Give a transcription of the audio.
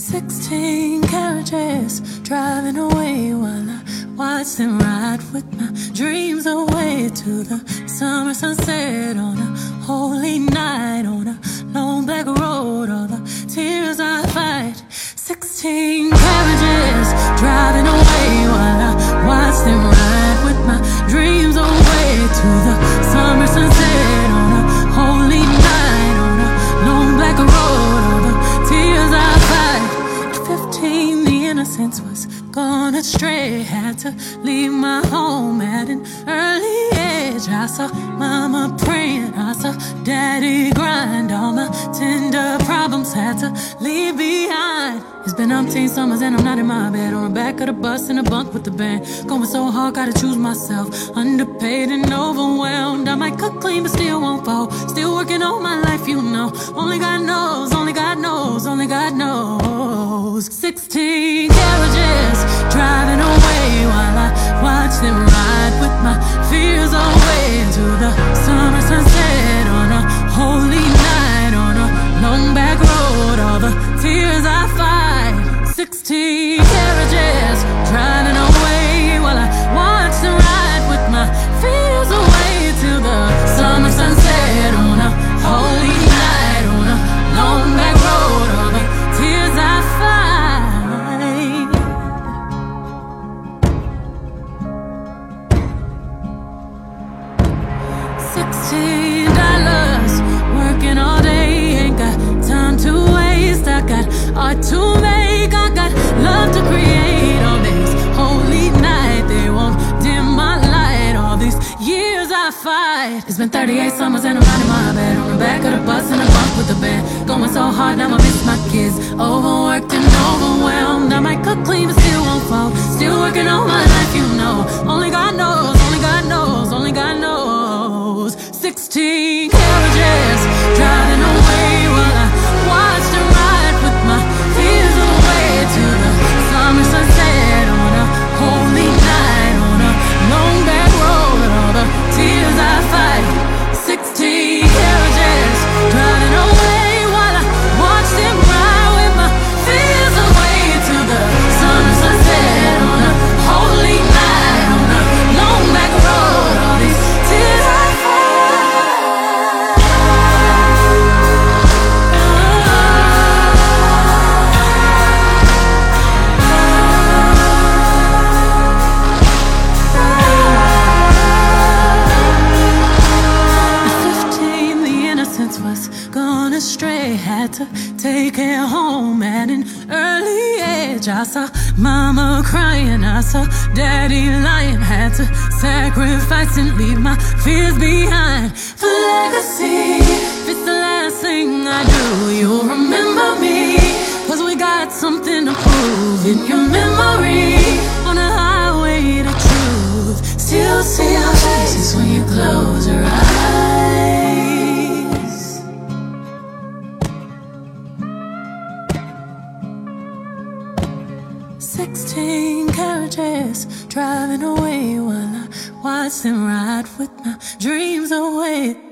Sixteen carriages driving away while I watch them ride with my dreams away to the summer sunset on a holy night on a long black road. All the tears I fight. Sixteen carriages driving away while I watch them ride with my dreams away to the summer sunset gone astray. Had to leave my home at an early age. I saw mama praying, I saw daddy grind. All my tender problems had to leave behind. It's been umpteen summers and I'm not in my bed or back of the bus in a bunk with the band. Going so hard, gotta choose myself. Underpaid and overwhelmed. I might cut clean, but still won't fall. Still working all my life, you know. Only God knows, only God knows, only God knows. 16 road. All the tears I fight. Sixteen carriages driving away while I watch them ride with my fears away to the summer sunset on a holy night on a long back road. All the tears I fight. Sixteen I fight. It's been 38 summers and I'm in my bed. On the back of the bus in a bunk with the band. Going so hard, now I miss my kids. Overworked and overwhelmed. I might cook clean, but still won't fall. Still working all my life, was gone astray. Had to take it home at an early age. I saw mama crying, I saw daddy lying. Had to sacrifice and leave my fears behind. For legacy, if it's the last thing I do, you'll remember me. Cause we got something to prove in your memory. Sixteen carriages driving away while I watch them ride with my dreams away.